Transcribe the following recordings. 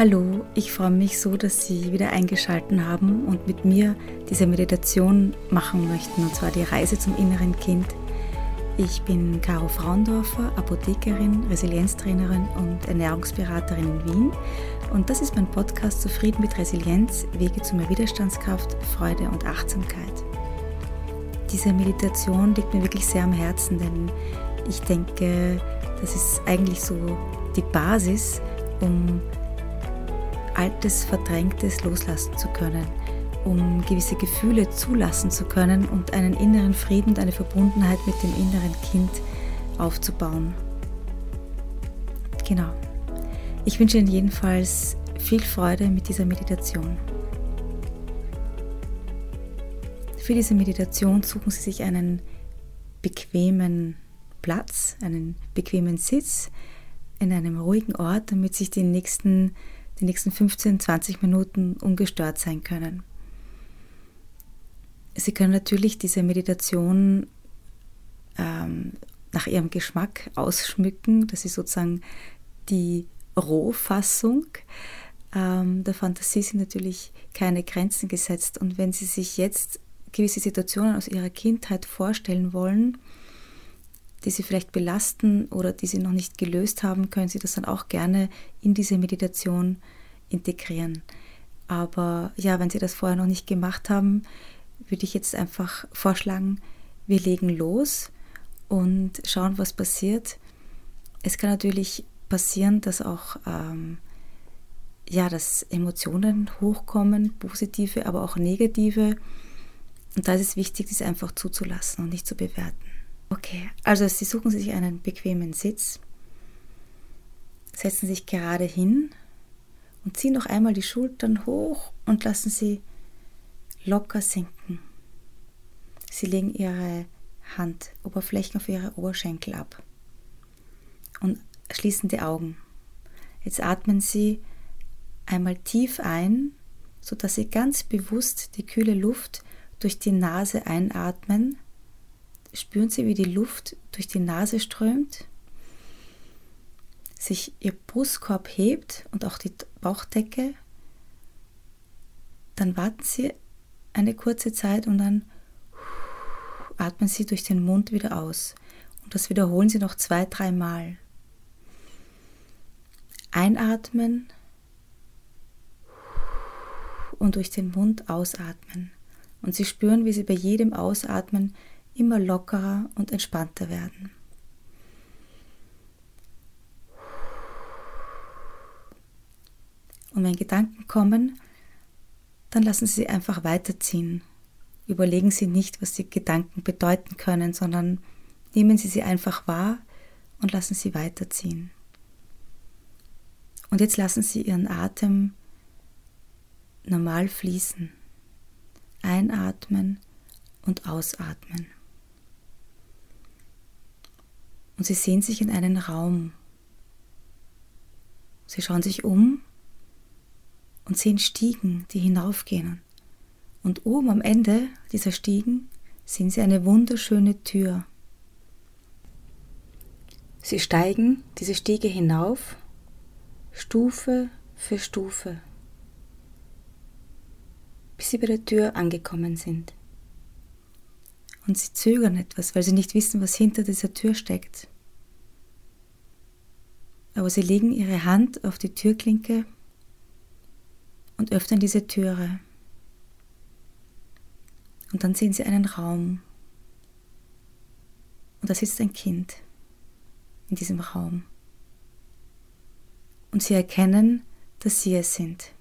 Hallo, ich freue mich so, dass Sie wieder eingeschaltet haben und mit mir diese Meditation machen möchten, und zwar die Reise zum inneren Kind. Ich bin Caro Fraundorfer, Apothekerin, Resilienztrainerin und Ernährungsberaterin in Wien und das ist mein Podcast Zufrieden mit Resilienz, Wege zu mehr Widerstandskraft, Freude und Achtsamkeit. Diese Meditation liegt mir wirklich sehr am Herzen, denn ich denke, das ist eigentlich so die Basis, um Altes, Verdrängtes loslassen zu können, um gewisse Gefühle zulassen zu können und einen inneren Frieden und eine Verbundenheit mit dem inneren Kind aufzubauen. Genau. Ich wünsche Ihnen jedenfalls viel Freude mit dieser Meditation. Für diese Meditation suchen Sie sich einen bequemen Platz, einen bequemen Sitz in einem ruhigen Ort, damit sich die nächsten die nächsten 15, 20 Minuten ungestört sein können. Sie können natürlich diese Meditation ähm, nach Ihrem Geschmack ausschmücken. Das ist sozusagen die Rohfassung. Ähm, der Fantasie sind natürlich keine Grenzen gesetzt. Und wenn Sie sich jetzt gewisse Situationen aus Ihrer Kindheit vorstellen wollen, die Sie vielleicht belasten oder die Sie noch nicht gelöst haben, können Sie das dann auch gerne in diese Meditation integrieren. Aber ja, wenn Sie das vorher noch nicht gemacht haben, würde ich jetzt einfach vorschlagen, wir legen los und schauen, was passiert. Es kann natürlich passieren, dass auch ähm, ja, dass Emotionen hochkommen, positive, aber auch negative. Und da ist es wichtig, das einfach zuzulassen und nicht zu bewerten. Okay, also Sie suchen sich einen bequemen Sitz, setzen sich gerade hin und ziehen noch einmal die Schultern hoch und lassen sie locker sinken. Sie legen ihre Handoberflächen auf ihre Oberschenkel ab und schließen die Augen. Jetzt atmen Sie einmal tief ein, sodass Sie ganz bewusst die kühle Luft durch die Nase einatmen spüren Sie, wie die Luft durch die Nase strömt, sich Ihr Brustkorb hebt und auch die Bauchdecke. Dann warten Sie eine kurze Zeit und dann atmen Sie durch den Mund wieder aus. Und das wiederholen Sie noch zwei, dreimal. Einatmen und durch den Mund ausatmen. Und Sie spüren, wie Sie bei jedem Ausatmen immer lockerer und entspannter werden. Und wenn Gedanken kommen, dann lassen Sie sie einfach weiterziehen. Überlegen Sie nicht, was die Gedanken bedeuten können, sondern nehmen Sie sie einfach wahr und lassen sie weiterziehen. Und jetzt lassen Sie Ihren Atem normal fließen. Einatmen und ausatmen und sie sehen sich in einen Raum. Sie schauen sich um und sehen Stiegen, die hinaufgehen. Und oben am Ende dieser Stiegen sehen sie eine wunderschöne Tür. Sie steigen diese Stiege hinauf, Stufe für Stufe, bis sie bei der Tür angekommen sind. Und sie zögern etwas, weil sie nicht wissen, was hinter dieser Tür steckt aber sie legen ihre Hand auf die Türklinke und öffnen diese Türe. Und dann sehen sie einen Raum. Und da sitzt ein Kind in diesem Raum. Und sie erkennen, dass sie es sind.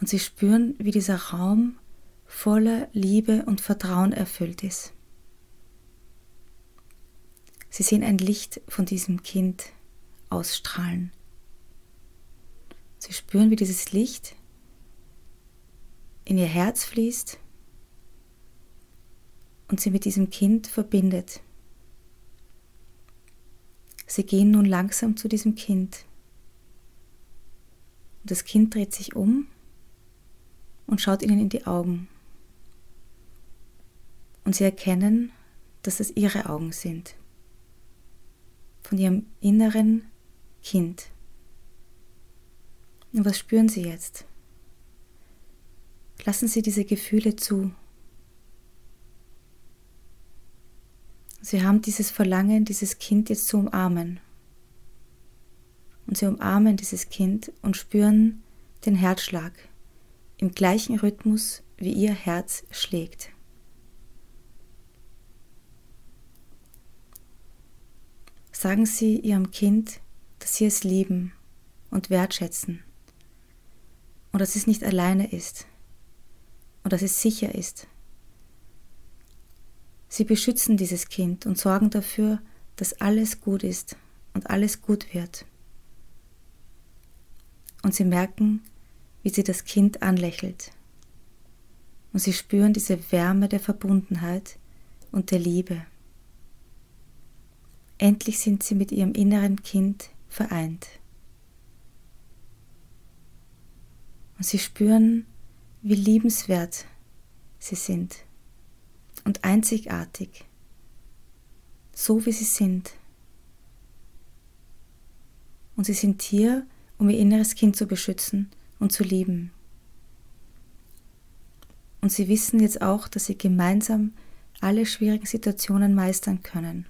Und sie spüren, wie dieser Raum voller Liebe und Vertrauen erfüllt ist. Sie sehen ein Licht von diesem Kind ausstrahlen. Sie spüren, wie dieses Licht in ihr Herz fließt und sie mit diesem Kind verbindet. Sie gehen nun langsam zu diesem Kind. Und das Kind dreht sich um und schaut ihnen in die Augen. Und sie erkennen, dass es ihre Augen sind. Von ihrem inneren Kind. Und was spüren Sie jetzt? Lassen Sie diese Gefühle zu. Sie haben dieses Verlangen, dieses Kind jetzt zu umarmen. Und Sie umarmen dieses Kind und spüren den Herzschlag im gleichen Rhythmus, wie Ihr Herz schlägt. Sagen Sie Ihrem Kind, dass Sie es lieben und wertschätzen und dass es nicht alleine ist und dass es sicher ist. Sie beschützen dieses Kind und sorgen dafür, dass alles gut ist und alles gut wird. Und sie merken, wie sie das Kind anlächelt. Und sie spüren diese Wärme der Verbundenheit und der Liebe. Endlich sind sie mit ihrem inneren Kind vereint. Und sie spüren, wie liebenswert sie sind und einzigartig, so wie sie sind. Und sie sind hier, um ihr inneres Kind zu beschützen und zu lieben. Und sie wissen jetzt auch, dass sie gemeinsam alle schwierigen Situationen meistern können.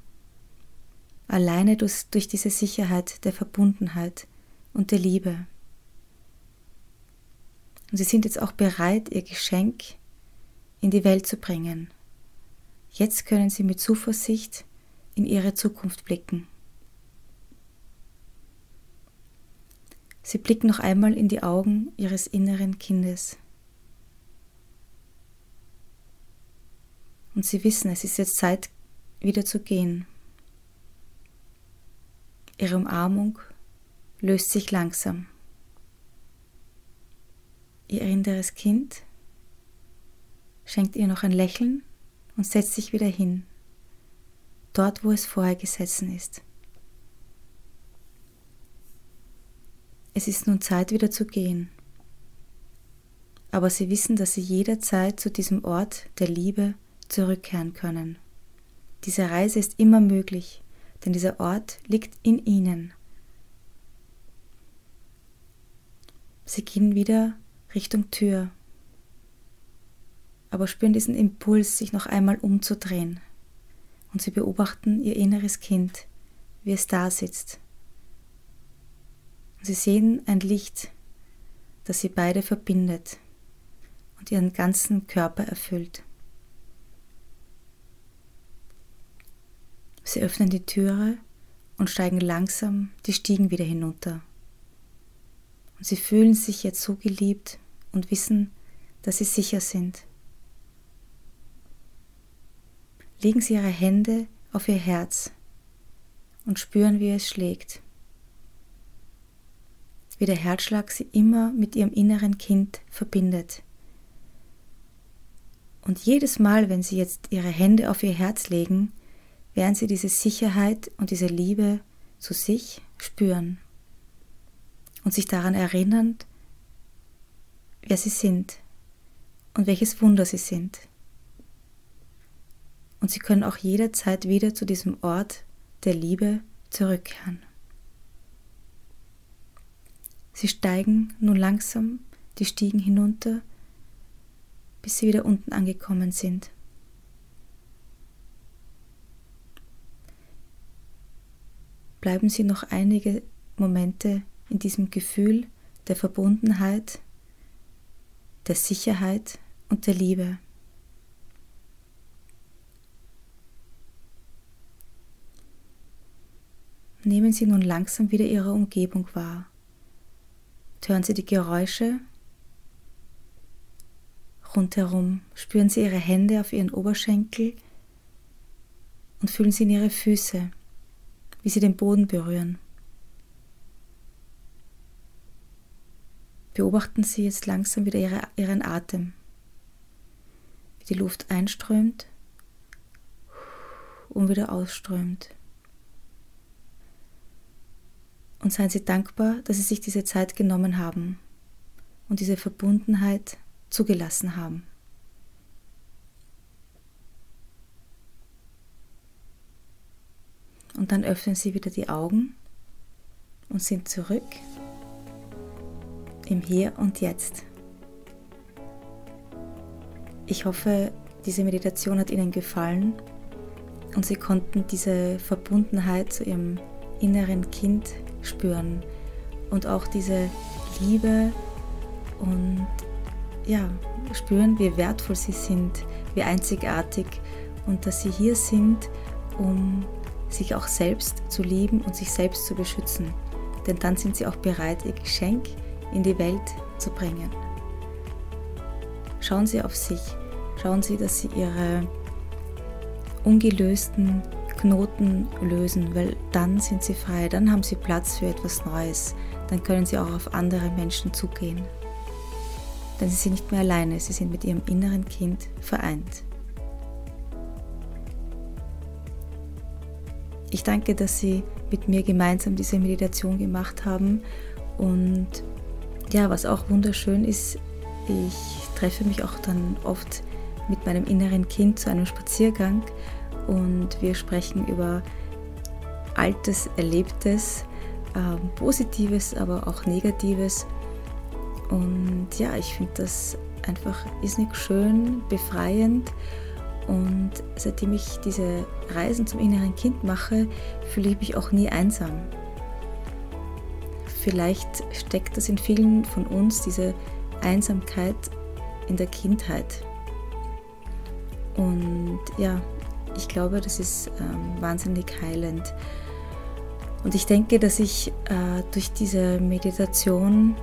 Alleine durch, diese Sicherheit der Verbundenheit und der Liebe. Und sie sind jetzt auch bereit, ihr Geschenk in die Welt zu bringen. Jetzt können sie mit Zuversicht in ihre Zukunft blicken. Sie blicken noch einmal in die Augen ihres inneren Kindes. Und sie wissen, es ist jetzt Zeit, wieder zu gehen. Ihre Umarmung löst sich langsam. Ihr inneres Kind schenkt ihr noch ein Lächeln und setzt sich wieder hin, dort wo es vorher gesessen ist. Es ist nun Zeit wieder zu gehen. Aber sie wissen, dass sie jederzeit zu diesem Ort der Liebe zurückkehren können. Diese Reise ist immer möglich, denn dieser Ort liegt in ihnen. Sie gehen wieder Richtung Tür, aber spüren diesen Impuls, sich noch einmal umzudrehen. Und sie beobachten ihr inneres Kind, wie es da sitzt Sie sehen ein Licht, das sie beide verbindet und ihren ganzen Körper erfüllt. Sie öffnen die Türe und steigen langsam die Stiegen wieder hinunter. Und sie fühlen sich jetzt so geliebt und wissen, dass sie sicher sind. Legen Sie Ihre Hände auf Ihr Herz und spüren, wie es schlägt wie der Herzschlag sie immer mit ihrem inneren Kind verbindet. Und jedes Mal, wenn sie jetzt ihre Hände auf ihr Herz legen, werden sie diese Sicherheit und diese Liebe zu sich spüren und sich daran erinnern, wer sie sind und welches Wunder sie sind. Und sie können auch jederzeit wieder zu diesem Ort der Liebe zurückkehren. Sie steigen nun langsam die Stiegen hinunter, bis sie wieder unten angekommen sind. Bleiben Sie noch einige Momente in diesem Gefühl der Verbundenheit, der Sicherheit und der Liebe. Nehmen Sie nun langsam wieder Ihre Umgebung wahr. Hören Sie die Geräusche rundherum. Spüren Sie Ihre Hände auf Ihren Oberschenkel und fühlen Sie in Ihre Füße, wie sie den Boden berühren. Beobachten Sie jetzt langsam wieder ihre, Ihren Atem, wie die Luft einströmt und wieder ausströmt. Und seien Sie dankbar, dass Sie sich diese Zeit genommen haben und diese Verbundenheit zugelassen haben. Und dann öffnen Sie wieder die Augen und sind zurück im Hier und Jetzt. Ich hoffe, diese Meditation hat Ihnen gefallen und Sie konnten diese Verbundenheit zu Ihrem inneren Kind spüren und auch diese Liebe und ja, spüren, wie wertvoll Sie sind, wie einzigartig und dass Sie hier sind, um sich auch selbst zu lieben und sich selbst zu beschützen. Denn dann sind Sie auch bereit, Ihr Geschenk in die Welt zu bringen. Schauen Sie auf sich. Schauen Sie, dass Sie Ihre ungelösten Knoten lösen, weil dann sind Sie frei, dann haben Sie Platz für etwas Neues, dann können Sie auch auf andere Menschen zugehen. Denn Sie sind nicht mehr alleine, Sie sind mit Ihrem inneren Kind vereint. Ich danke, dass Sie mit mir gemeinsam diese Meditation gemacht haben und ja, was auch wunderschön ist, ich treffe mich auch dann oft mit meinem inneren Kind zu einem Spaziergang und wir sprechen über Altes, Erlebtes, äh, Positives, aber auch Negatives. Und ja, ich finde das einfach irrsinnig schön, befreiend. Und seitdem ich diese Reisen zum inneren Kind mache, fühle ich mich auch nie einsam. Vielleicht steckt das in vielen von uns, diese Einsamkeit in der Kindheit. Und ja, ich glaube, das ist ähm, wahnsinnig heilend. Und ich denke, dass ich äh, durch diese Meditation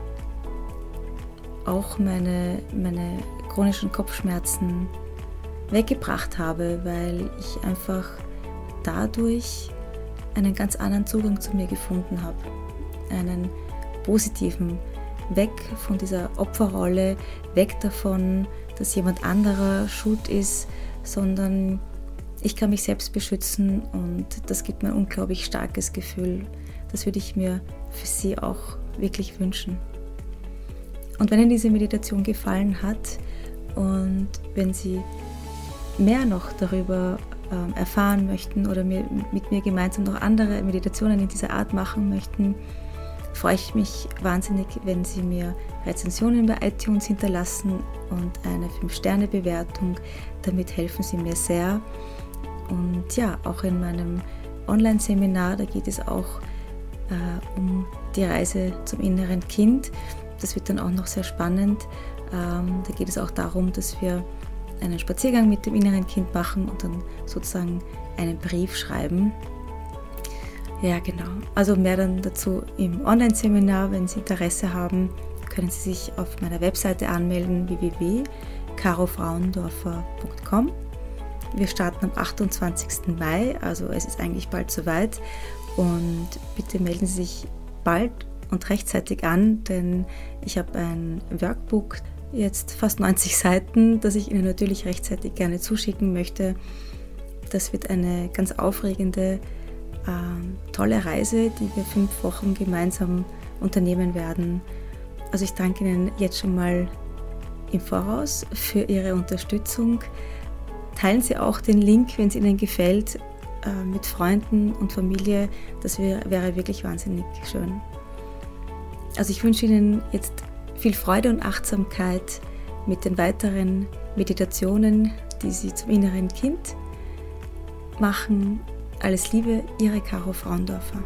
auch meine, meine chronischen Kopfschmerzen weggebracht habe, weil ich einfach dadurch einen ganz anderen Zugang zu mir gefunden habe einen positiven, weg von dieser Opferrolle, weg davon, dass jemand anderer schuld ist, sondern ich kann mich selbst beschützen und das gibt mir ein unglaublich starkes Gefühl. Das würde ich mir für Sie auch wirklich wünschen. Und wenn Ihnen diese Meditation gefallen hat und wenn Sie mehr noch darüber ähm, erfahren möchten oder mit mir gemeinsam noch andere Meditationen in dieser Art machen möchten, freue ich mich wahnsinnig, wenn Sie mir Rezensionen bei iTunes hinterlassen und eine 5-Sterne-Bewertung. Damit helfen Sie mir sehr. Und ja, auch in meinem Online-Seminar, da geht es auch äh, um die Reise zum inneren Kind. Das wird dann auch noch sehr spannend. Ähm, da geht es auch darum, dass wir einen Spaziergang mit dem inneren Kind machen und dann sozusagen einen Brief schreiben ja, genau. Also mehr dann dazu im Online-Seminar. Wenn Sie Interesse haben, können Sie sich auf meiner Webseite anmelden www.carofrauendorfer.com. Wir starten am 28. Mai, also es ist eigentlich bald soweit. Und bitte melden Sie sich bald und rechtzeitig an, denn ich habe ein Workbook, jetzt fast 90 Seiten, das ich Ihnen natürlich rechtzeitig gerne zuschicken möchte. Das wird eine ganz aufregende äh, tolle Reise, die wir fünf Wochen gemeinsam unternehmen werden. Also ich danke Ihnen jetzt schon mal im Voraus für Ihre Unterstützung. Teilen Sie auch den Link, wenn es Ihnen gefällt, äh, mit Freunden und Familie. Das wär, wäre wirklich wahnsinnig schön. Also ich wünsche Ihnen jetzt viel Freude und Achtsamkeit mit den weiteren Meditationen, die Sie zum inneren Kind machen alles Liebe, Ihre Caro Fraundorfer.